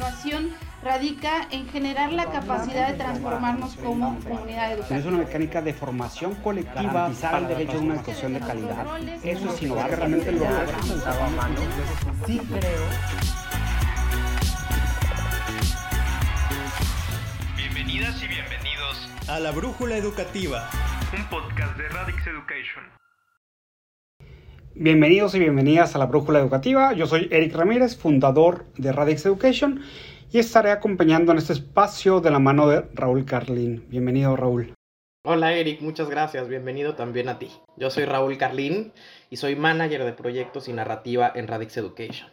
innovación radica en generar la capacidad de transformarnos como comunidad educativa. Es una mecánica de formación colectiva para el derecho a una educación de calidad. Eso es innovar, realmente lo Sí creo. Bienvenidas y bienvenidos a La Brújula Educativa, un podcast de Radix Education. Bienvenidos y bienvenidas a La Brújula Educativa. Yo soy Eric Ramírez, fundador de Radix Education y estaré acompañando en este espacio de la mano de Raúl Carlín. Bienvenido Raúl. Hola Eric, muchas gracias, bienvenido también a ti. Yo soy Raúl Carlín y soy manager de proyectos y narrativa en Radix Education.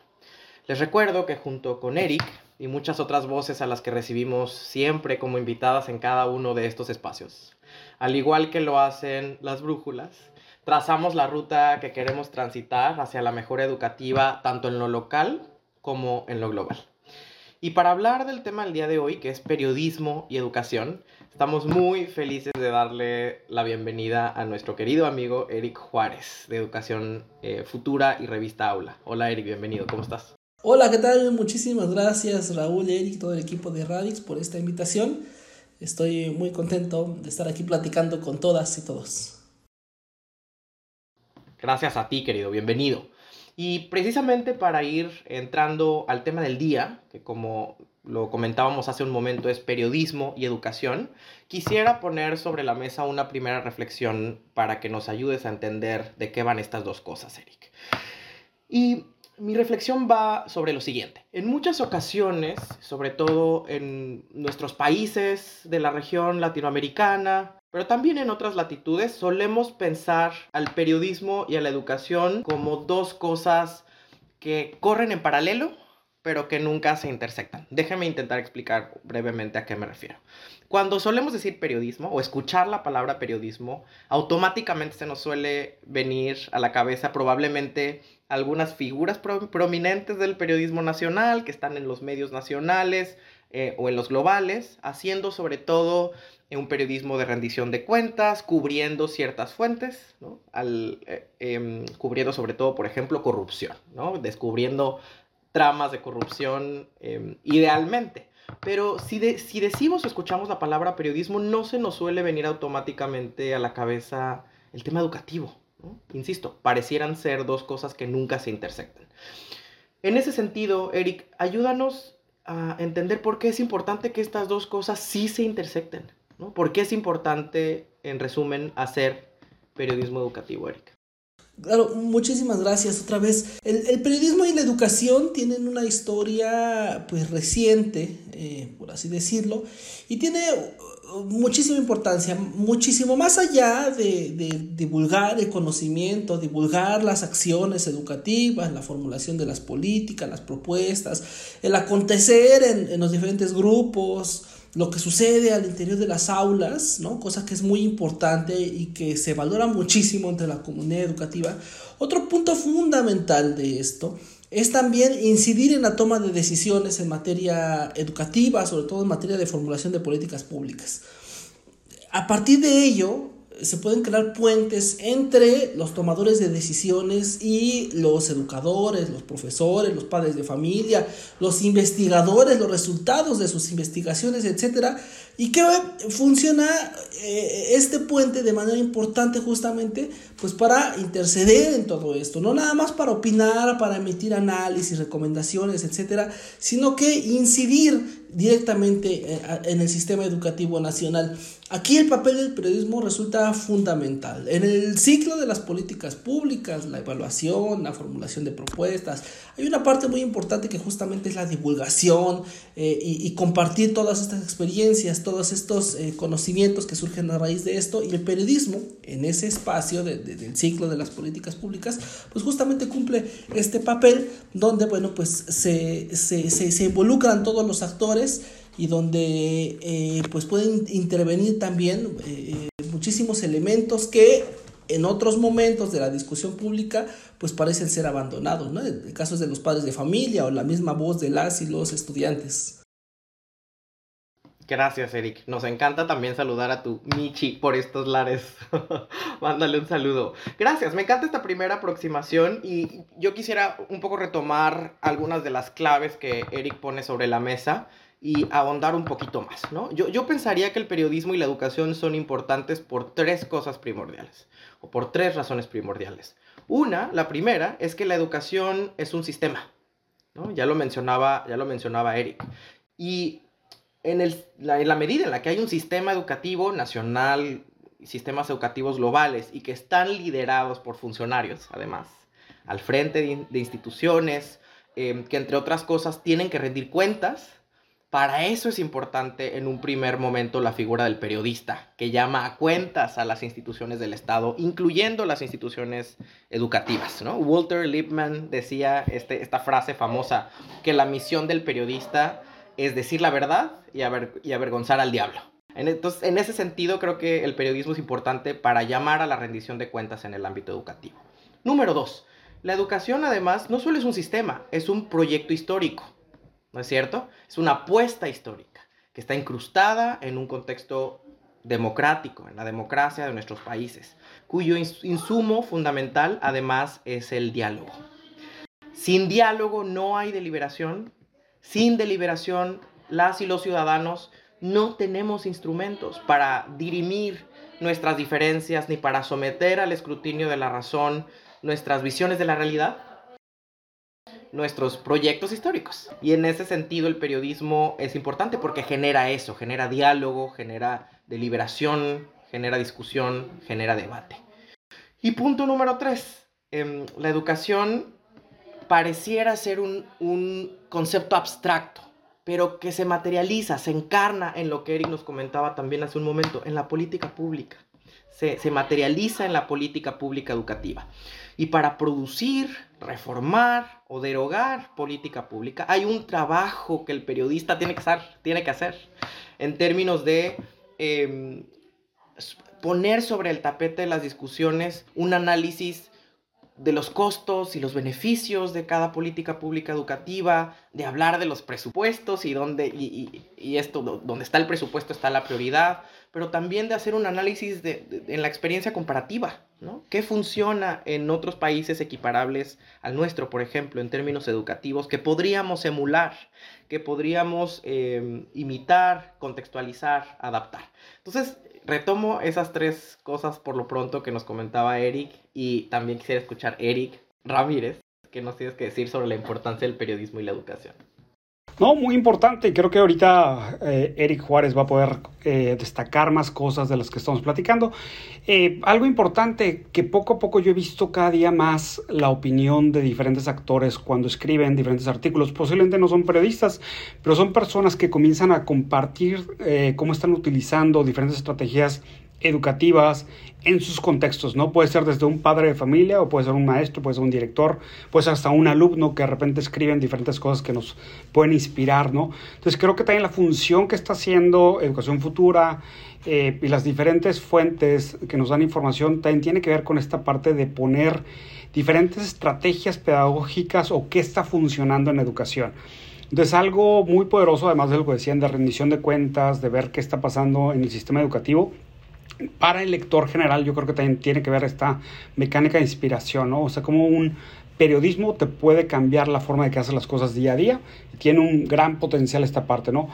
Les recuerdo que junto con Eric y muchas otras voces a las que recibimos siempre como invitadas en cada uno de estos espacios, al igual que lo hacen las brújulas, trazamos la ruta que queremos transitar hacia la mejora educativa tanto en lo local como en lo global. Y para hablar del tema del día de hoy, que es periodismo y educación, estamos muy felices de darle la bienvenida a nuestro querido amigo Eric Juárez, de Educación eh, Futura y Revista Aula. Hola Eric, bienvenido, ¿cómo estás? Hola, ¿qué tal? Muchísimas gracias Raúl, Eric, todo el equipo de Radix por esta invitación. Estoy muy contento de estar aquí platicando con todas y todos. Gracias a ti, querido, bienvenido. Y precisamente para ir entrando al tema del día, que como lo comentábamos hace un momento es periodismo y educación, quisiera poner sobre la mesa una primera reflexión para que nos ayudes a entender de qué van estas dos cosas, Eric. Y mi reflexión va sobre lo siguiente. En muchas ocasiones, sobre todo en nuestros países de la región latinoamericana, pero también en otras latitudes solemos pensar al periodismo y a la educación como dos cosas que corren en paralelo, pero que nunca se intersectan. Déjeme intentar explicar brevemente a qué me refiero. Cuando solemos decir periodismo o escuchar la palabra periodismo, automáticamente se nos suele venir a la cabeza probablemente algunas figuras prominentes del periodismo nacional que están en los medios nacionales eh, o en los globales, haciendo sobre todo un periodismo de rendición de cuentas, cubriendo ciertas fuentes, ¿no? Al, eh, em, cubriendo sobre todo, por ejemplo, corrupción, ¿no? descubriendo tramas de corrupción em, idealmente. Pero si, si decimos o escuchamos la palabra periodismo, no se nos suele venir automáticamente a la cabeza el tema educativo. Insisto, parecieran ser dos cosas que nunca se intersectan. En ese sentido, Eric, ayúdanos a entender por qué es importante que estas dos cosas sí se intersecten. ¿Por qué es importante, en resumen, hacer periodismo educativo, Erika? Claro, muchísimas gracias otra vez. El, periodismo y la educación tienen una historia pues reciente, eh, por así decirlo, y tiene uh, muchísima importancia, muchísimo más allá de, divulgar el conocimiento, divulgar las acciones educativas, la formulación de las políticas, las propuestas, el acontecer en, en los diferentes grupos, lo que sucede al interior de las aulas, ¿no? cosa que es muy importante y que se valora muchísimo entre la comunidad educativa. Otro punto fundamental de esto es también incidir en la toma de decisiones en materia educativa, sobre todo en materia de formulación de políticas públicas. A partir de ello, se pueden crear puentes entre los tomadores de decisiones y los educadores, los profesores, los padres de familia, los investigadores, los resultados de sus investigaciones, etcétera, y que funciona eh, este puente de manera importante justamente pues para interceder en todo esto, no nada más para opinar, para emitir análisis, recomendaciones, etcétera, sino que incidir directamente eh, en el sistema educativo nacional. Aquí el papel del periodismo resulta fundamental. En el ciclo de las políticas públicas, la evaluación, la formulación de propuestas, hay una parte muy importante que justamente es la divulgación eh, y, compartir todas estas experiencias, todos estos eh, conocimientos que surgen a raíz de esto y el periodismo en ese espacio del ciclo de las políticas públicas, pues justamente cumple este papel donde, bueno, pues se, se, se, se involucran todos los actores y donde eh, pues pueden intervenir también eh, muchísimos elementos que en otros momentos de la discusión pública pues parecen ser abandonados, ¿no? El caso es de los padres de familia o la misma voz de las y los estudiantes. Gracias, Eric. Nos encanta también saludar a tu Michi por estos lares. Mándale un saludo. Gracias, me encanta esta primera aproximación y yo quisiera un poco retomar algunas de las claves que Eric pone sobre la mesa y ahondar un poquito más, ¿no? Yo, yo pensaría que el periodismo y la educación son importantes por tres cosas primordiales, o por tres razones primordiales. Una, la primera, es que la educación es un sistema, ¿no? Ya lo mencionaba, ya lo mencionaba Eric. Y en, el, la, en la medida en la que hay un sistema educativo nacional, sistemas educativos globales y que están liderados por funcionarios, además, al frente de, de instituciones, eh, que entre otras cosas tienen que rendir cuentas, para eso es importante en un primer momento la figura del periodista, que llama a cuentas a las instituciones del Estado, incluyendo las instituciones educativas. ¿no? Walter Lippmann decía este, esta frase famosa, que la misión del periodista es decir la verdad y, aver, y avergonzar al diablo. Entonces, en ese sentido, creo que el periodismo es importante para llamar a la rendición de cuentas en el ámbito educativo. Número dos, la educación además no solo es un sistema, es un proyecto histórico. ¿No es cierto? Es una apuesta histórica que está incrustada en un contexto democrático, en la democracia de nuestros países, cuyo insumo fundamental además es el diálogo. Sin diálogo no hay deliberación, sin deliberación las y los ciudadanos no tenemos instrumentos para dirimir nuestras diferencias ni para someter al escrutinio de la razón nuestras visiones de la realidad nuestros proyectos históricos. Y en ese sentido el periodismo es importante porque genera eso, genera diálogo, genera deliberación, genera discusión, genera debate. Y punto número tres, eh, la educación pareciera ser un, un, concepto abstracto, pero que se materializa, se encarna en lo que Eric nos comentaba también hace un momento, en la política pública. Se, se materializa en la política pública educativa. Y para producir, reformar o derogar política pública, hay un trabajo que el periodista tiene que hacer, tiene que hacer en términos de eh, poner sobre el tapete de las discusiones un análisis de los costos y los beneficios de cada política pública educativa, de hablar de los presupuestos y dónde, y, y, y esto, donde está el presupuesto está la prioridad, pero también de hacer un análisis de, en la experiencia comparativa, ¿no? ¿Qué funciona en otros países equiparables al nuestro, por ejemplo, en términos educativos, que podríamos emular, que podríamos eh, imitar, contextualizar, adaptar? Entonces, retomo esas tres cosas por lo pronto que nos comentaba Eric y también quisiera escuchar Eric Ramírez, que nos tienes que decir sobre la importancia del periodismo y la educación. No, muy importante. Creo que ahorita eh, Eric Juárez va a poder eh, destacar más cosas de las que estamos platicando. Eh, algo importante que poco a poco yo he visto cada día más la opinión de diferentes actores cuando escriben diferentes artículos. Posiblemente no son periodistas, pero son personas que comienzan a compartir cómo están utilizando diferentes estrategias educativas en sus contextos, ¿no? Puede ser desde un padre de familia o puede ser un maestro, puede ser un director, puede ser hasta un alumno que de repente escriben diferentes cosas que nos pueden inspirar, ¿no? Entonces creo que también la función que está haciendo Educación Futura eh, y las diferentes fuentes que nos dan información también tiene que ver con esta parte de poner diferentes estrategias pedagógicas o qué está funcionando en educación. Entonces, algo muy poderoso, además de lo que decían de rendición de cuentas, de ver qué está pasando en el sistema educativo, para el lector general yo creo que también tiene que ver esta mecánica de inspiración, ¿no? O sea, como un periodismo te puede cambiar la forma de que haces las cosas día a día. Tiene un gran potencial esta parte, ¿no?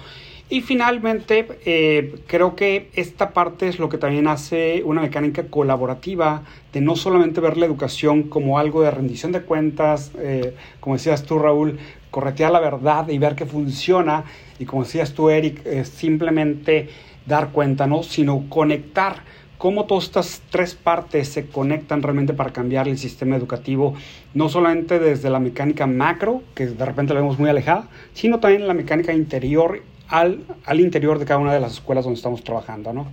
Y finalmente, eh, creo que esta parte es lo que también hace una mecánica colaborativa de no solamente ver la educación como algo de rendición de cuentas, eh, como decías tú, Raúl, corretear la verdad y ver que funciona, y como decías tú, Eric, eh, simplemente dar cuenta, ¿no? Sino conectar cómo todas estas tres partes se conectan realmente para cambiar el sistema educativo, no solamente desde la mecánica macro, que de repente la vemos muy alejada, sino también la mecánica interior al, al interior de cada una de las escuelas donde estamos trabajando, ¿no?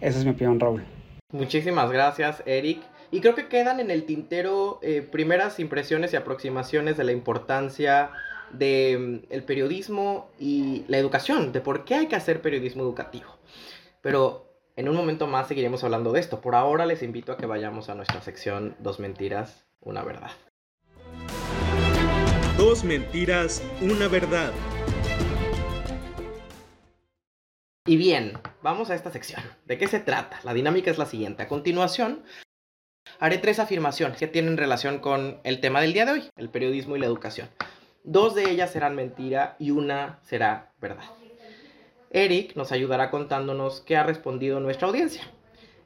Esa es mi opinión, Raúl. Muchísimas gracias, Eric. Y creo que quedan en el tintero eh, primeras impresiones y aproximaciones de la importancia del de, mm, periodismo y la educación, de por qué hay que hacer periodismo educativo. Pero en un momento más seguiremos hablando de esto. Por ahora les invito a que vayamos a nuestra sección Dos mentiras, una verdad. Dos mentiras, una verdad. Y bien, vamos a esta sección. ¿De qué se trata? La dinámica es la siguiente. A continuación, haré tres afirmaciones que tienen relación con el tema del día de hoy, el periodismo y la educación. Dos de ellas serán mentira y una será verdad. Eric nos ayudará contándonos qué ha respondido nuestra audiencia.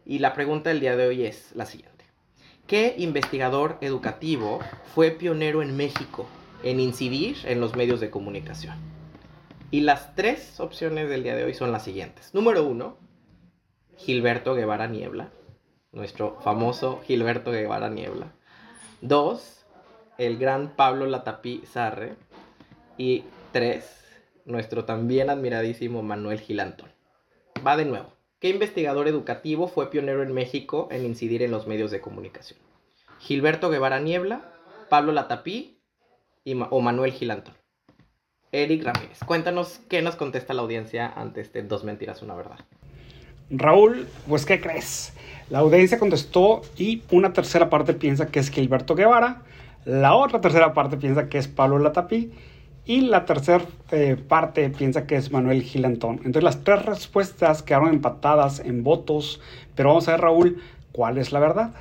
Y la pregunta del día de hoy es la siguiente. ¿Qué investigador educativo fue pionero en México en incidir en los medios de comunicación? Y las tres opciones del día de hoy son las siguientes. Número uno, Gilberto Guevara Niebla, nuestro famoso Gilberto Guevara Niebla. Dos, el gran Pablo Latapí Sarre. Y tres, nuestro también admiradísimo Manuel Gilantón. Va de nuevo. ¿Qué investigador educativo fue pionero en México en incidir en los medios de comunicación? Gilberto Guevara Niebla, Pablo Latapí y o Manuel Gilantón. Eric Ramírez, cuéntanos qué nos contesta la audiencia ante este dos mentiras, una verdad. Raúl, pues ¿qué crees? La audiencia contestó y una tercera parte piensa que es Gilberto Guevara, la otra tercera parte piensa que es Pablo Latapí y la tercera eh, parte piensa que es Manuel Gilantón. Entonces las tres respuestas quedaron empatadas en votos, pero vamos a ver Raúl, ¿cuál es la verdad?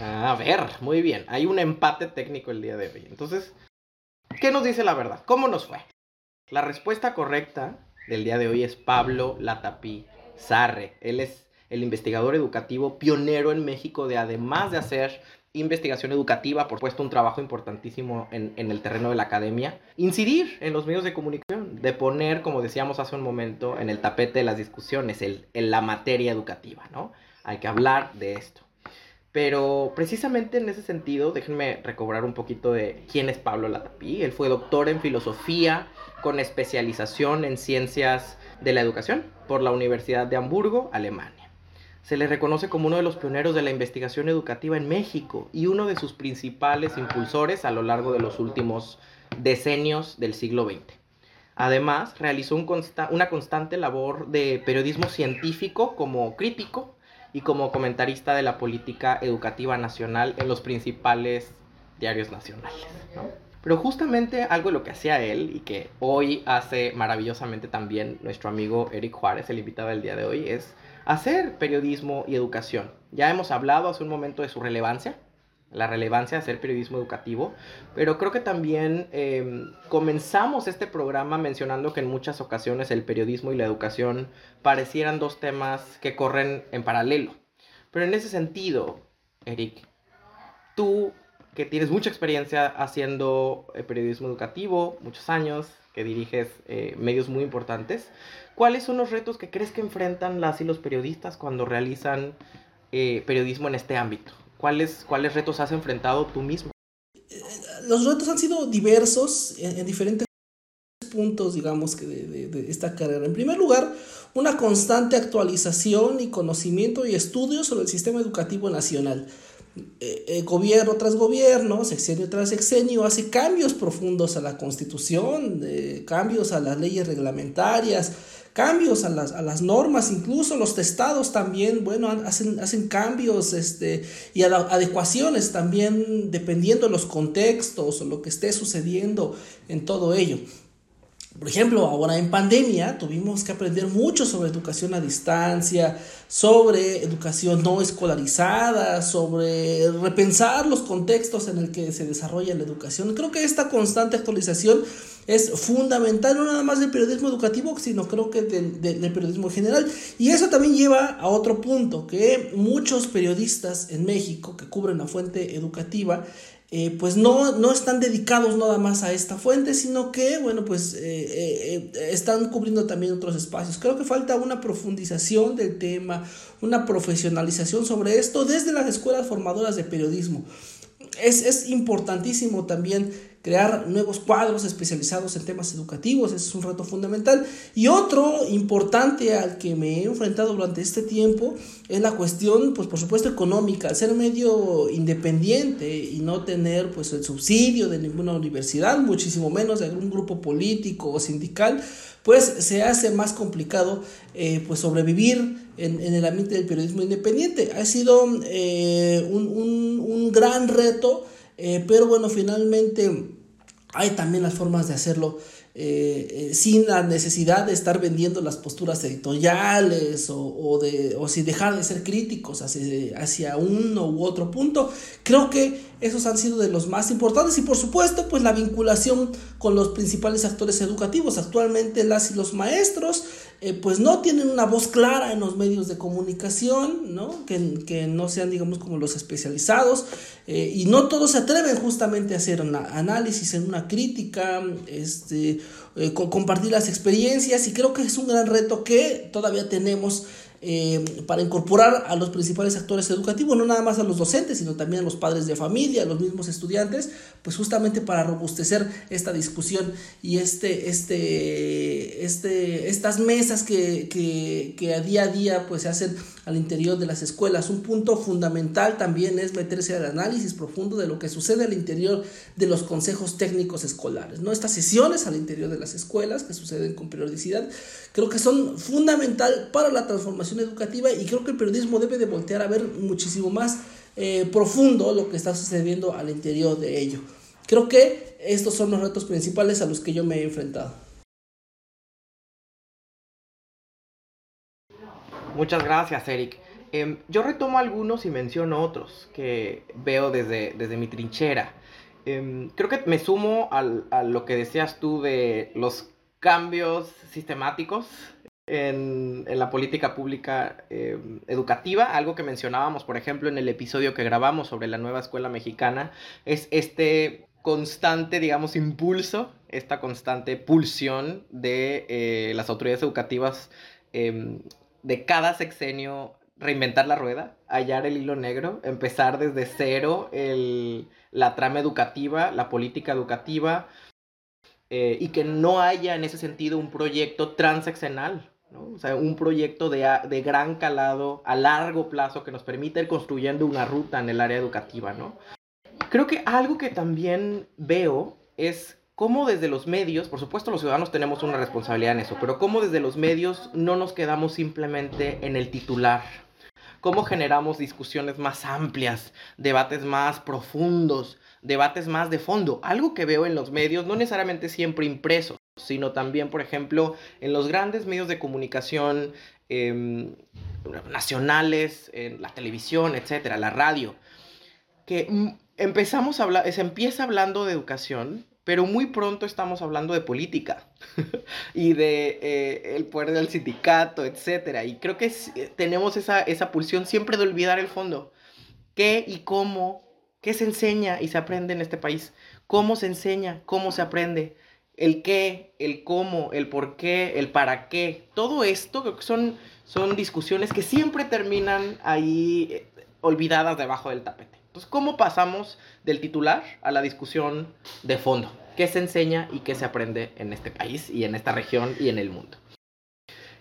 A ver, muy bien, hay un empate técnico el día de hoy. Entonces, ¿Qué nos dice la verdad? ¿Cómo nos fue? La respuesta correcta del día de hoy es Pablo Latapí Sarre. Él es el investigador educativo pionero en México de además de hacer investigación educativa, por supuesto un trabajo importantísimo en, el terreno de la academia, incidir en los medios de comunicación, de poner, como decíamos hace un momento, en el tapete de las discusiones, en la materia educativa, ¿no? Hay que hablar de esto. Pero precisamente en ese sentido, déjenme recobrar un poquito de quién es Pablo Latapí. Él fue doctor en filosofía con especialización en ciencias de la educación por la Universidad de Hamburgo, Alemania. Se le reconoce como uno de los pioneros de la investigación educativa en México y uno de sus principales impulsores a lo largo de los últimos decenios del siglo XX. Además, realizó una constante labor de periodismo científico como crítico y como comentarista de la política educativa nacional en los principales diarios nacionales. Pero justamente algo de lo que hacía él y que hoy hace maravillosamente también nuestro amigo Eric Juárez, el invitado del día de hoy, es hacer periodismo y educación. Ya hemos hablado hace un momento de su relevancia, la relevancia de hacer periodismo educativo, pero creo que también eh, comenzamos este programa mencionando que en muchas ocasiones el periodismo y la educación parecieran dos temas que corren en paralelo. Pero en ese sentido, Eric, tú que tienes mucha experiencia haciendo eh, periodismo educativo, muchos años, que diriges eh, medios muy importantes, ¿cuáles son los retos que crees que enfrentan las y los periodistas cuando realizan eh, periodismo en este ámbito? ¿Cuáles, ¿Cuáles retos has enfrentado tú mismo? Los retos han sido diversos en, en diferentes puntos, digamos, de, esta carrera. En primer lugar, una constante actualización y conocimiento y estudio sobre el sistema educativo nacional. Eh, eh, gobierno tras gobierno, sexenio tras sexenio, hace cambios profundos a la constitución, eh, cambios a las leyes reglamentarias, cambios a las, a las normas, incluso los testados también, bueno, hacen, hacen cambios este, y adecuaciones también dependiendo de los contextos o lo que esté sucediendo en todo ello. Por ejemplo, ahora en pandemia tuvimos que aprender mucho sobre educación a distancia, sobre educación no escolarizada, sobre repensar los contextos en el que se desarrolla la educación. Creo que esta constante actualización es fundamental, no nada más del periodismo educativo, sino creo que del, periodismo en general. Y eso también lleva a otro punto, que muchos periodistas en México que cubren la fuente educativa, eh, pues no, no están dedicados nada más a esta fuente, sino que, bueno, pues eh, eh, están cubriendo también otros espacios. Creo que falta una profundización del tema, una profesionalización sobre esto desde las escuelas formadoras de periodismo. Es, es importantísimo también crear nuevos cuadros especializados en temas educativos, ese es un reto fundamental. Y otro importante al que me he enfrentado durante este tiempo es la cuestión, pues por supuesto, económica, ser medio independiente y no tener pues el subsidio de ninguna universidad, muchísimo menos de algún grupo político o sindical, pues se hace más complicado eh, pues sobrevivir en, en, el ambiente del periodismo independiente. Ha sido eh, un, un, un, gran reto, eh, pero bueno, finalmente hay también las formas de hacerlo eh, sin la necesidad de estar vendiendo las posturas editoriales o, de, o sin dejar de ser críticos hacia, hacia uno u otro punto. Creo que esos han sido de los más importantes y por supuesto pues la vinculación con los principales actores educativos. Actualmente las y los maestros eh, pues no tienen una voz clara en los medios de comunicación, ¿no? Que, que no sean digamos como los especializados eh, y no todos se atreven justamente a hacer un análisis, en una crítica, este, eh, compartir las experiencias y creo que es un gran reto que todavía tenemos eh, para incorporar a los principales actores educativos, no nada más a los docentes, sino también a los padres de familia, a los mismos estudiantes, pues justamente para robustecer esta discusión y este, este, este, estas mesas que, que, que a día a día pues se hacen al interior de las escuelas. Un punto fundamental también es meterse al análisis profundo de lo que sucede al interior de los consejos técnicos escolares. ¿no? Estas sesiones al interior de las escuelas que suceden con periodicidad creo que son fundamental para la transformación educativa y creo que el periodismo debe de voltear a ver muchísimo más eh, profundo lo que está sucediendo al interior de ello. Creo que estos son los retos principales a los que yo me he enfrentado. Muchas gracias, Eric. Em, yo retomo algunos y menciono otros que veo desde, desde mi trinchera. Em, creo que me sumo a lo que decías tú de los cambios sistemáticos en, la política pública eh, educativa. Algo que mencionábamos, por ejemplo, en el episodio que grabamos sobre la nueva escuela mexicana, es este constante, digamos, impulso, esta constante pulsión de eh, las autoridades educativas em, de cada sexenio reinventar la rueda, hallar el hilo negro, empezar desde cero la trama educativa, la política educativa, eh, y que no haya en ese sentido un proyecto transeccional, o sea, un proyecto de, de, gran calado a largo plazo que nos permita ir construyendo una ruta en el área educativa. ¿no? Creo que algo que también veo es cómo desde los medios, por supuesto los ciudadanos tenemos una responsabilidad en eso, pero cómo desde los medios no nos quedamos simplemente en el titular, cómo generamos discusiones más amplias, debates más profundos, debates más de fondo. Algo que veo en los medios, no necesariamente siempre impresos, sino también, por ejemplo, en los grandes medios de comunicación em, nacionales, en la televisión, etcétera, la radio, que empezamos a hablar, se empieza hablando de educación, pero muy pronto estamos hablando de política y de eh, el poder del sindicato, etcétera. Y creo que eh, tenemos esa, esa pulsión siempre de olvidar el fondo. ¿Qué y cómo ¿Qué se enseña y se aprende en este país? ¿Cómo se enseña? ¿Cómo se aprende? El qué, el cómo, el por qué, el para qué. Todo esto creo que son, son discusiones que siempre terminan ahí eh, olvidadas debajo del tapete. Entonces, ¿cómo pasamos del titular a la discusión de fondo? ¿Qué se enseña y qué se aprende en este país y en esta región y en el mundo?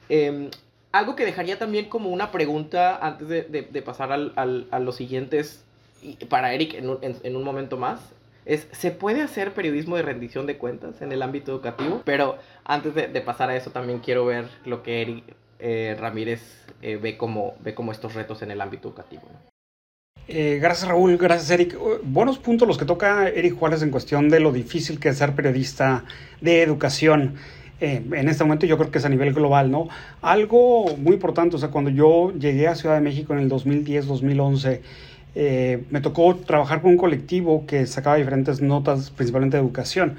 Em, algo que dejaría también como una pregunta antes de, pasar a los siguientes para Eric en un, en, un momento más, es, ¿se puede hacer periodismo de rendición de cuentas en el ámbito educativo? Pero antes de, pasar a eso también quiero ver lo que Eric eh, Ramírez eh, ve, como, ve como estos retos en el ámbito educativo. Eh, gracias Raúl, gracias Eric. Buenos puntos los que toca Eric Juárez en cuestión de lo difícil que es ser periodista de educación. en este momento yo creo que es a nivel global, ¿no? Algo muy importante, o sea, cuando yo llegué a Ciudad de México en el 2010-2011, eh, me tocó trabajar con un colectivo que sacaba diferentes notas, principalmente de educación.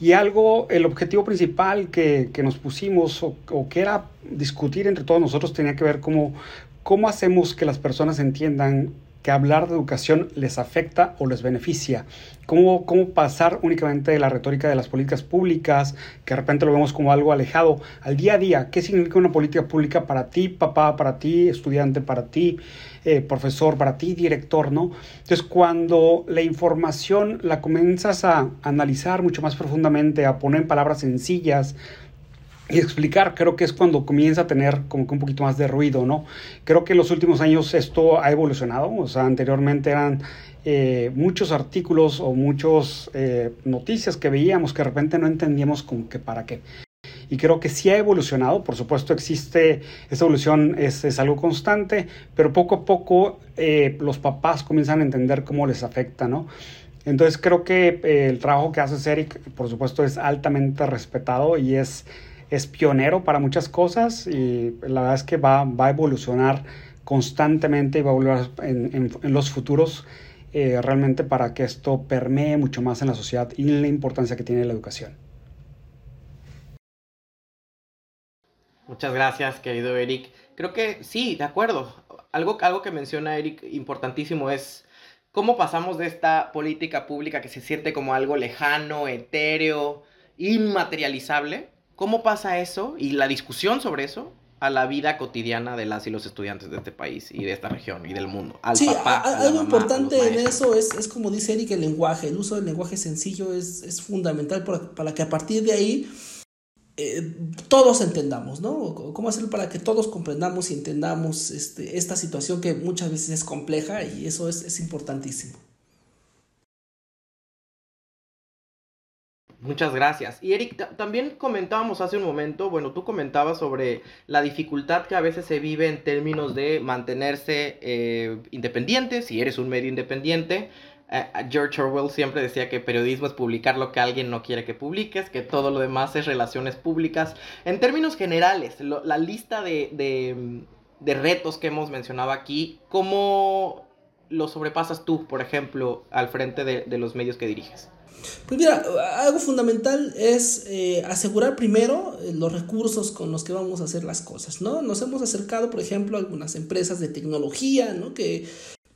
Y algo, el objetivo principal que, que nos pusimos o, o, que era discutir entre todos nosotros tenía que ver cómo, cómo hacemos que las personas entiendan que hablar de educación les afecta o les beneficia. ¿Cómo, cómo pasar únicamente de la retórica de las políticas públicas, que de repente lo vemos como algo alejado, al día a día? ¿Qué significa una política pública para ti, papá, para ti, estudiante, para ti, eh, profesor, para ti, director, ¿no? Entonces, cuando la información la comienzas a analizar mucho más profundamente, a poner en palabras sencillas, y explicar, creo que es cuando comienza a tener como que un poquito más de ruido, ¿no? Creo que en los últimos años esto ha evolucionado, o sea, anteriormente eran eh, muchos artículos o muchas eh, noticias que veíamos que de repente no entendíamos como que para qué. Y creo que sí ha evolucionado, por supuesto existe, esta evolución es, es algo constante, pero poco a poco eh, los papás comienzan a entender cómo les afecta, ¿no? Entonces creo que eh, el trabajo que hace Eric, por supuesto, es altamente respetado y es, es pionero para muchas cosas y la verdad es que va, va a evolucionar constantemente y va a evolucionar en, en, los futuros eh, realmente para que esto permee mucho más en la sociedad y la importancia que tiene la educación. Muchas gracias, querido Eric. Creo que sí, de acuerdo. Algo, algo que menciona Eric importantísimo es cómo pasamos de esta política pública que se siente como algo lejano, etéreo, inmaterializable. ¿Cómo pasa eso y la discusión sobre eso a la vida cotidiana de las y los estudiantes de este país y de esta región y del mundo. Al sí, papá, a, a, algo mamá, importante en eso es, es, como dice Eric, el lenguaje, el uso del lenguaje sencillo es, es fundamental para, para, que a partir de ahí eh, todos entendamos, ¿no? ¿Cómo hacerlo para que todos comprendamos y entendamos este, esta situación que muchas veces es compleja y eso es, es importantísimo. Muchas gracias. Y Eric, también comentábamos hace un momento, bueno, tú comentabas sobre la dificultad que a veces se vive en términos de mantenerse eh, independiente, si eres un medio independiente. Eh, George Orwell siempre decía que periodismo es publicar lo que alguien no quiere que publiques, que todo lo demás es relaciones públicas. En términos generales, la lista de, de, de retos que hemos mencionado aquí, ¿cómo lo sobrepasas tú, por ejemplo, al frente de, de los medios que diriges? Pues mira, algo fundamental es eh, asegurar primero los recursos con los que vamos a hacer las cosas, ¿no? Nos hemos acercado, por ejemplo, a algunas empresas de tecnología, ¿no? Que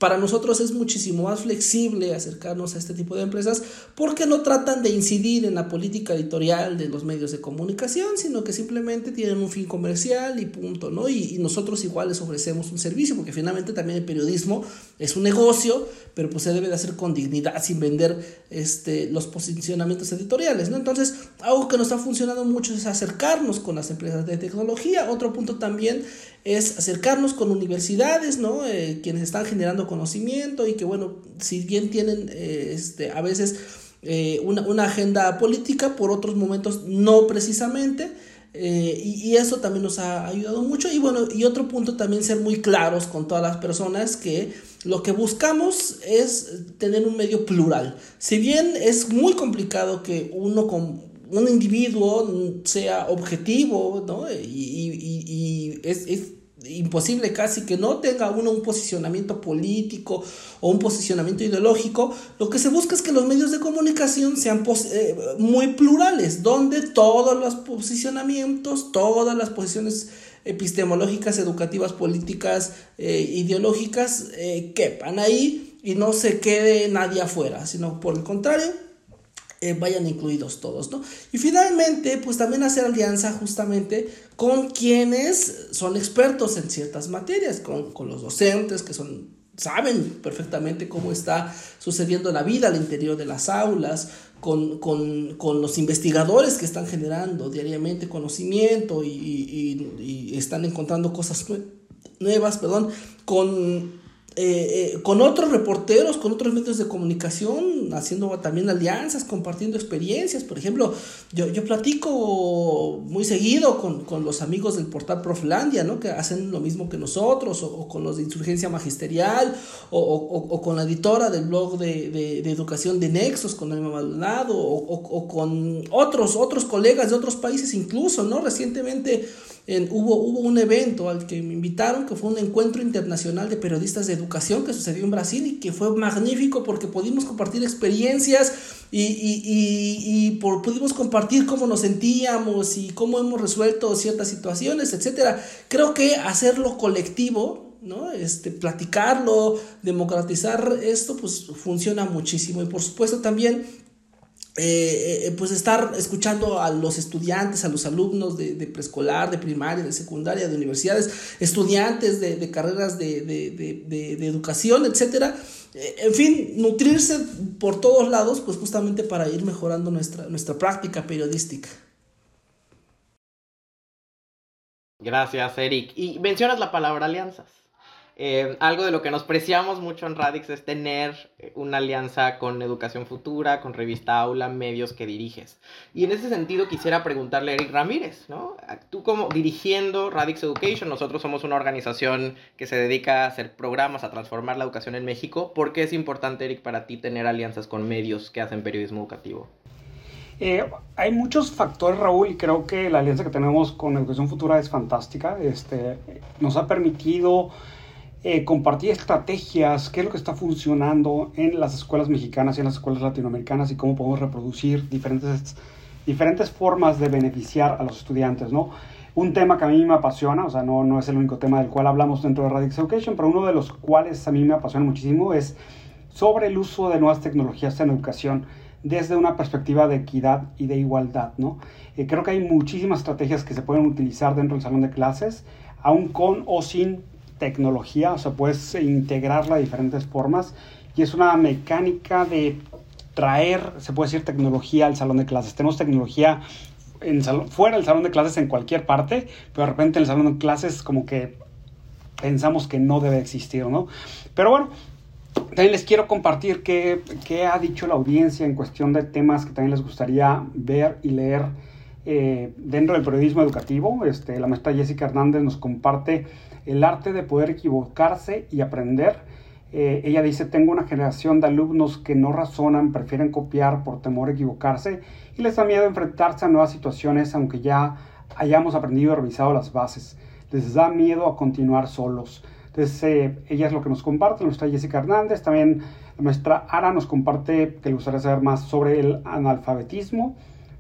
para nosotros es muchísimo más flexible acercarnos a este tipo de empresas porque no tratan de incidir en la política editorial de los medios de comunicación, sino que simplemente tienen un fin comercial y punto, ¿no? Y, y nosotros igual les ofrecemos un servicio, porque finalmente también el periodismo es un negocio, pero pues se debe de hacer con dignidad, sin vender este, los posicionamientos editoriales, ¿no? Entonces, algo que nos ha funcionado mucho es acercarnos con las empresas de tecnología. Otro punto también es acercarnos con universidades, ¿no? Eh, quienes están generando conocimiento y que, bueno, si bien tienen eh, este, a veces eh, una, una, agenda política, por otros momentos no precisamente, y, y, eso también nos ha ayudado mucho. Y bueno, y otro punto también ser muy claros con todas las personas que lo que buscamos es tener un medio plural. Si bien es muy complicado que uno un individuo sea objetivo, ¿no? Y, es, imposible casi que no tenga uno un posicionamiento político o un posicionamiento ideológico, lo que se busca es que los medios de comunicación sean eh, muy plurales, donde todos los posicionamientos, todas las posiciones epistemológicas, educativas, políticas, eh, ideológicas, eh, quepan ahí y no se quede nadie afuera, sino por el contrario, eh, vayan incluidos todos, ¿no? Y finalmente, pues también hacer alianza justamente con quienes son expertos en ciertas materias, con, con los docentes que son saben perfectamente cómo está sucediendo la vida al interior de las aulas, con, con, con los investigadores que están generando diariamente conocimiento y, están encontrando cosas nuevas, perdón, con eh, eh, con otros reporteros, con otros medios de comunicación, haciendo también alianzas, compartiendo experiencias. Por ejemplo, yo, yo platico muy seguido con, con, los amigos del portal Proflandia, ¿no? que hacen lo mismo que nosotros, o, con los de Insurgencia Magisterial, o, o con la editora del blog de, de, de educación de Nexos, con Alma Maldonado, o, con otros, otros colegas de otros países incluso, ¿no? Recientemente en, hubo, hubo un evento al que me invitaron, que fue un encuentro internacional de periodistas de educación que sucedió en Brasil y que fue magnífico porque pudimos compartir experiencias y, y, y, y por, pudimos compartir cómo nos sentíamos y cómo hemos resuelto ciertas situaciones, etc. Creo que hacerlo colectivo, ¿no? Este, platicarlo, democratizar esto, pues funciona muchísimo. Y por supuesto también eh, eh, pues estar escuchando a los estudiantes, a los alumnos de, de, preescolar, de primaria, de secundaria, de universidades, estudiantes de, de carreras de, de, educación, etcétera. Eh, en fin, nutrirse por todos lados, pues justamente para ir mejorando nuestra, nuestra práctica periodística. Gracias, Eric. Y mencionas la palabra alianzas. Eh, algo de lo que nos preciamos mucho en Radix es tener eh, una alianza con Educación Futura, con Revista Aula, medios que diriges. Y en ese sentido quisiera preguntarle a Eric Ramírez, ¿no? Tú como dirigiendo Radix Education, nosotros somos una organización que se dedica a hacer programas, a transformar la educación en México. ¿Por qué es importante, Eric, para ti tener alianzas con medios que hacen periodismo educativo? Eh, hay muchos factores, Raúl, y creo que la alianza que tenemos con Educación Futura es fantástica. Este, nos ha permitido eh, compartir estrategias, qué es lo que está funcionando en las escuelas mexicanas y en las escuelas latinoamericanas y cómo podemos reproducir diferentes, diferentes formas de beneficiar a los estudiantes, ¿no? Un tema que a mí me apasiona, o sea, no, no es el único tema del cual hablamos dentro de Radix Education, pero uno de los cuales a mí me apasiona muchísimo es sobre el uso de nuevas tecnologías en educación desde una perspectiva de equidad y de igualdad, ¿no? Eh, creo que hay muchísimas estrategias que se pueden utilizar dentro del salón de clases, aún con o sin tecnología, o sea, puedes integrarla de diferentes formas y es una mecánica de traer, se puede decir, tecnología al salón de clases. Tenemos tecnología en fuera del salón de clases en cualquier parte, pero de repente en el salón de clases como que pensamos que no debe existir, ¿no? Pero bueno, también les quiero compartir qué, qué ha dicho la audiencia en cuestión de temas que también les gustaría ver y leer eh, dentro del periodismo educativo. Este, la maestra Jessica Hernández nos comparte el arte de poder equivocarse y aprender. Eh, ella dice, tengo una generación de alumnos que no razonan, prefieren copiar por temor a equivocarse y les da miedo enfrentarse a nuevas situaciones aunque ya hayamos aprendido y revisado las bases. Les da miedo a continuar solos. Entonces, eh, ella es lo que nos comparte, nuestra Jessica Hernández. También la maestra Ara nos comparte que le gustaría saber más sobre el analfabetismo.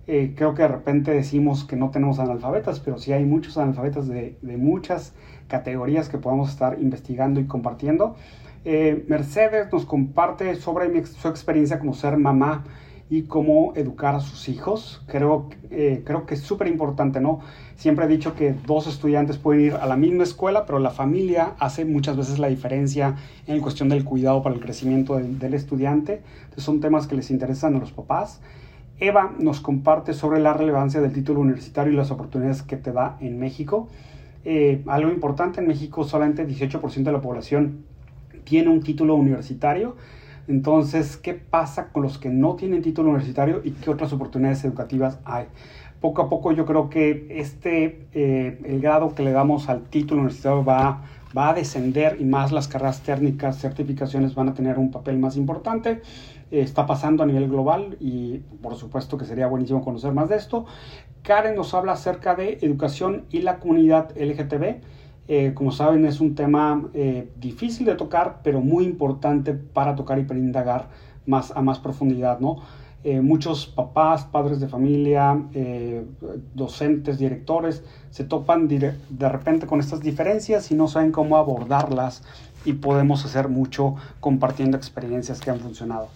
Eh, creo que de repente decimos que no tenemos analfabetas, pero sí hay muchos analfabetas de, de muchas categorías que podamos estar investigando y compartiendo. Eh, Mercedes nos comparte sobre su experiencia como ser mamá y cómo educar a sus hijos. Creo, eh, creo que es súper importante, ¿no? Siempre he dicho que dos estudiantes pueden ir a la misma escuela, pero la familia hace muchas veces la diferencia en cuestión del cuidado para el crecimiento del, estudiante. Son temas que les interesan a los papás. Eva nos comparte sobre la relevancia del título universitario y las oportunidades que te da en México. Eh, algo importante, en México solamente 18% de la población tiene un título universitario. Entonces, ¿qué pasa con los que no tienen título universitario y qué otras oportunidades educativas hay? Poco a poco yo creo que este, eh, el grado que le damos al título universitario va, va a descender y más las carreras técnicas, certificaciones van a tener un papel más importante. Está pasando a nivel global y por supuesto que sería buenísimo conocer más de esto. Karen nos habla acerca de educación y la comunidad LGTB. Eh, como saben, es un tema eh, difícil de tocar, pero muy importante para tocar y para indagar más, a más profundidad, ¿no? Eh, muchos papás, padres de familia, docentes, directores, se topan de repente con estas diferencias y no saben cómo abordarlas y podemos hacer mucho compartiendo experiencias que han funcionado.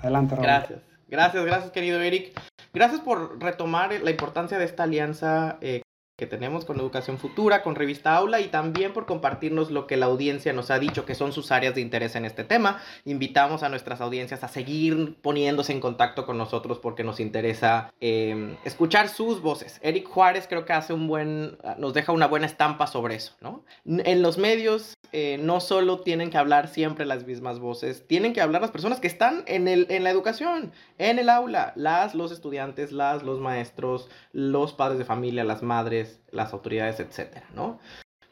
Adelante, Raúl. Gracias. Gracias, gracias, querido Eric. Gracias por retomar la importancia de esta alianza eh, que tenemos con Educación Futura, con Revista Aula y también por compartirnos lo que la audiencia nos ha dicho que son sus áreas de interés en este tema. Invitamos a nuestras audiencias a seguir poniéndose en contacto con nosotros porque nos interesa eh, escuchar sus voces. Eric Juárez creo que hace un buen, nos deja una buena estampa sobre eso, ¿no? En los medios eh, no solo tienen que hablar siempre las mismas voces, tienen que hablar las personas que están en, el, en la educación, en el aula, las, los estudiantes, las, los maestros, los padres de familia, las madres, las autoridades, etcétera, ¿no?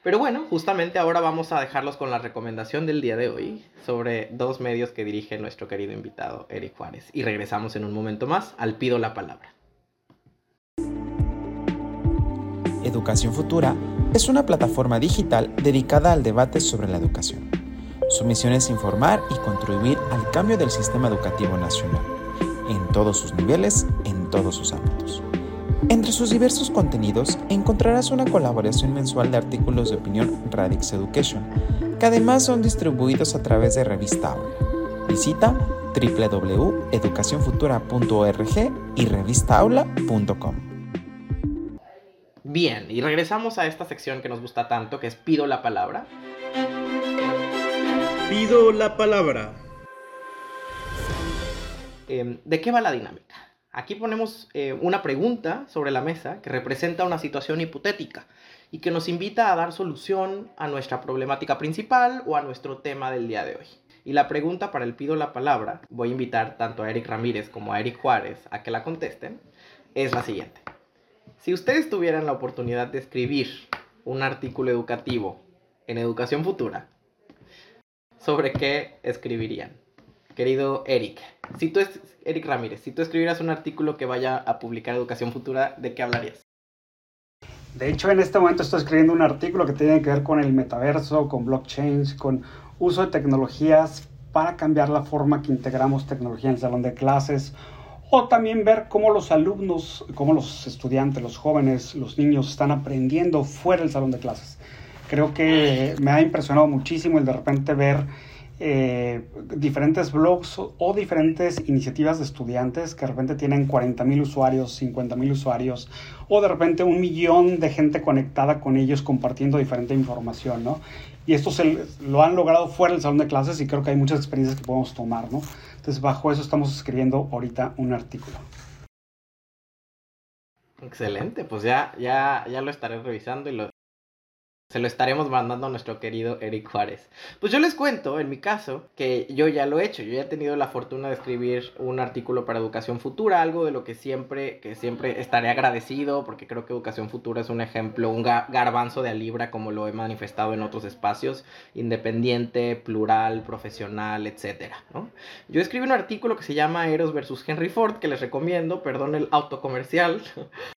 Pero bueno, justamente ahora vamos a dejarlos con la recomendación del día de hoy sobre dos medios que dirige nuestro querido invitado Eric Juárez. Y regresamos en un momento más al Pido la Palabra. Educación Futura es una plataforma digital dedicada al debate sobre la educación. Su misión es informar y contribuir al cambio del sistema educativo nacional, en todos sus niveles, en todos sus ámbitos. Entre sus diversos contenidos encontrarás una colaboración mensual de artículos de opinión Radix Education, que además son distribuidos a través de Revista Aula. Visita www.educacionfutura.org y revistaaula.com. Bien, y regresamos a esta sección que nos gusta tanto, que es Pido la Palabra. Pido la Palabra. Em, ¿De qué va la dinámica? Aquí ponemos eh, una pregunta sobre la mesa que representa una situación hipotética y que nos invita a dar solución a nuestra problemática principal o a nuestro tema del día de hoy. Y la pregunta para el pido la palabra, voy a invitar tanto a Eric Ramírez como a Eric Juárez a que la contesten, es la siguiente. Si ustedes tuvieran la oportunidad de escribir un artículo educativo en educación futura, ¿sobre qué escribirían? Querido Eric, si tú es Eric Ramírez, si tú escribieras un artículo que vaya a publicar Educación Futura, ¿de qué hablarías? De hecho, en este momento estoy escribiendo un artículo que tiene que ver con el metaverso, con blockchain, con uso de tecnologías para cambiar la forma que integramos tecnología en el salón de clases o también ver cómo los alumnos, cómo los estudiantes, los jóvenes, los niños están aprendiendo fuera del salón de clases. Creo que me ha impresionado muchísimo el de repente ver eh, diferentes blogs o, diferentes iniciativas de estudiantes que de repente tienen 40 mil usuarios, 50 mil usuarios o de repente un millón de gente conectada con ellos compartiendo diferente información, ¿no? Y esto se, lo han logrado fuera del salón de clases y creo que hay muchas experiencias que podemos tomar, ¿no? Entonces bajo eso estamos escribiendo ahorita un artículo. Excelente, pues ya, ya, ya lo estaré revisando y lo, se lo estaremos mandando a nuestro querido Eric Juárez. Pues yo les cuento, en mi caso, que yo ya lo he hecho. Yo ya he tenido la fortuna de escribir un artículo para Educación Futura, algo de lo que siempre, que siempre estaré agradecido, porque creo que Educación Futura es un ejemplo, un garbanzo de a libra, como lo he manifestado en otros espacios, independiente, plural, profesional, etc. ¿no? Yo escribí un artículo que se llama Eros versus Henry Ford, que les recomiendo, perdón el autocomercial,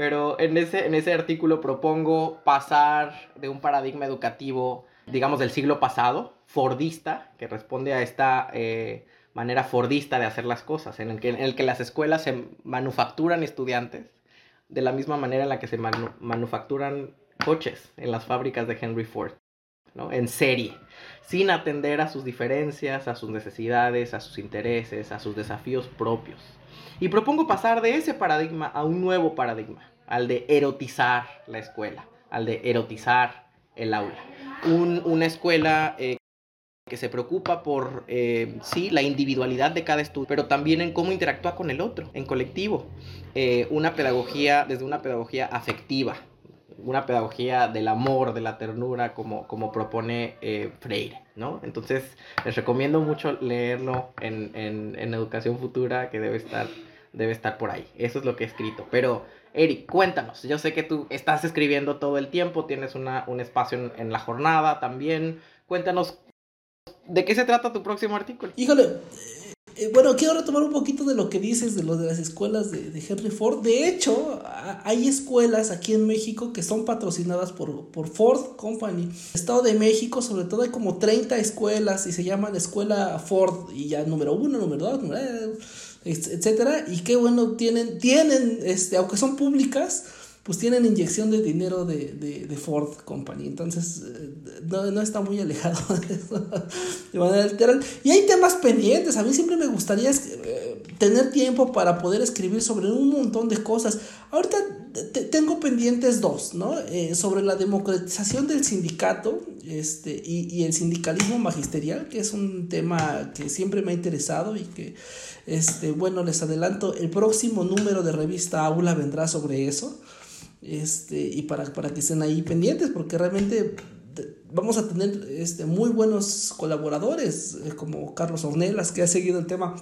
pero en ese, en ese artículo propongo pasar de un paradigma educativo, digamos, del siglo pasado, fordista, que responde a esta eh, manera fordista de hacer las cosas, en el, que, en el que las escuelas se manufacturan estudiantes de la misma manera en la que se manufacturan coches en las fábricas de Henry Ford. ¿no? en serie, sin atender a sus diferencias, a sus necesidades, a sus intereses, a sus desafíos propios. Y propongo pasar de ese paradigma a un nuevo paradigma, al de erotizar la escuela, al de erotizar el aula. una escuela eh, que se preocupa por, eh, sí, la individualidad de cada estudiante, pero también en cómo interactúa con el otro, en colectivo. Eh, una pedagogía, desde una pedagogía afectiva, una pedagogía del amor, de la ternura, como, como propone Freire, ¿no? Entonces, les recomiendo mucho leerlo en, en, en Educación Futura, que debe estar debe estar por ahí. Eso es lo que he escrito. Pero, Eric, cuéntanos. Yo sé que tú estás escribiendo todo el tiempo, tienes una, un espacio en, la jornada también. Cuéntanos, ¿de qué se trata tu próximo artículo? Híjole. Eh, bueno, quiero retomar un poquito de lo que dices de lo de las escuelas de, de, Henry Ford. De hecho, hay escuelas aquí en México que son patrocinadas por, por Ford Company. Estado de México, sobre todo, hay como 30 escuelas y se llaman Escuela Ford. Y ya número uno, número dos, número etcétera, y qué bueno tienen, tienen, este, aunque son públicas, pues tienen inyección de dinero de, de, Ford Company. Entonces, eh, no, no, está muy alejado de eso de manera literal. Y hay temas pendientes. A mí siempre me gustaría eh, tener tiempo para poder escribir sobre un montón de cosas. Ahorita tengo pendientes dos, ¿no? Eh, sobre la democratización del sindicato este, y, y, el sindicalismo magisterial, que es un tema que siempre me ha interesado y que, este, bueno, les adelanto, el próximo número de revista Aula vendrá sobre eso este, y para, para que estén ahí pendientes, porque realmente vamos a tener este, muy buenos colaboradores, eh, como Carlos Ornelas, que ha seguido el tema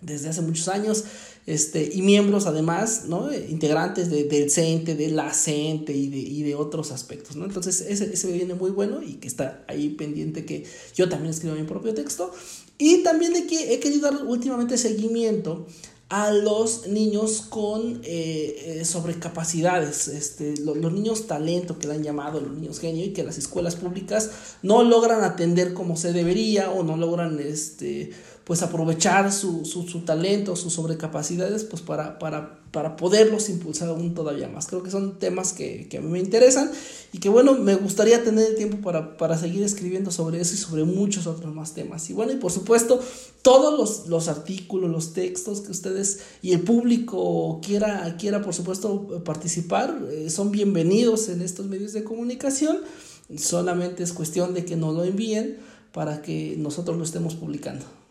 desde hace muchos años, este, y miembros además, ¿no? integrantes de, del CENTE, de la CENTE y de, y de otros aspectos. ¿no? Entonces, ese, ese viene muy bueno y que está ahí pendiente que yo también escribo mi propio texto. Y también de que he querido dar últimamente seguimiento a los niños con eh, eh, sobrecapacidades, este, los, niños talento que le han llamado, los niños genio, y que las escuelas públicas no logran atender como se debería o no logran este, pues aprovechar su, su, su talento, sus sobrecapacidades, pues para, para, para poderlos impulsar aún todavía más. Creo que son temas que, que, a mí me interesan y que bueno, me gustaría tener el tiempo para, para seguir escribiendo sobre eso y sobre muchos otros más temas. Y bueno, y por supuesto, todos los, los artículos, los textos que ustedes y el público quiera, quiera por supuesto participar, eh, son bienvenidos en estos medios de comunicación. Solamente es cuestión de que nos lo envíen para que nosotros lo estemos publicando.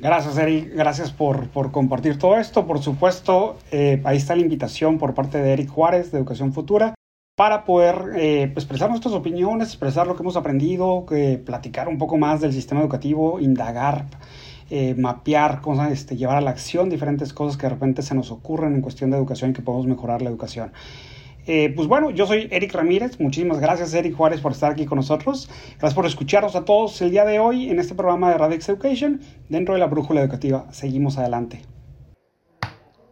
Gracias, Eric. Gracias por, por compartir todo esto. Por supuesto, eh, ahí está la invitación por parte de Eric Juárez de Educación Futura para poder eh, expresar nuestras opiniones, expresar lo que hemos aprendido, platicar un poco más del sistema educativo, indagar, eh, mapear, cosas, este, llevar a la acción diferentes cosas que de repente se nos ocurren en cuestión de educación y que podemos mejorar la educación. Eh, pues bueno, yo soy Eric Ramírez. Muchísimas gracias, Eric Juárez, por estar aquí con nosotros. Gracias por escucharnos a todos el día de hoy en este programa de Radix Education dentro de la Brújula Educativa. Seguimos adelante.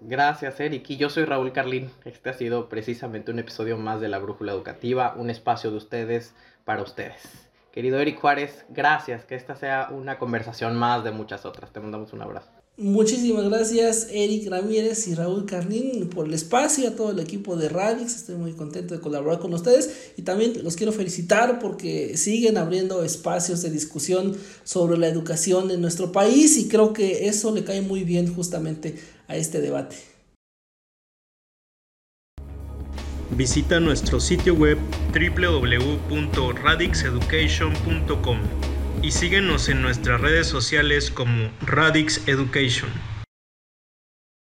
Gracias, Eric. Y yo soy Raúl Carlín. Este ha sido precisamente un episodio más de la Brújula Educativa, un espacio de ustedes para ustedes. Querido Eric Juárez, gracias. Que esta sea una conversación más de muchas otras. Te mandamos un abrazo. Muchísimas gracias Eric Ramírez y Raúl Carlín por el espacio, a todo el equipo de Radix, estoy muy contento de colaborar con ustedes y también los quiero felicitar porque siguen abriendo espacios de discusión sobre la educación en nuestro país y creo que eso le cae muy bien justamente a este debate. Visita nuestro sitio web www.radixeducation.com y síguenos en nuestras redes sociales como Radix Education.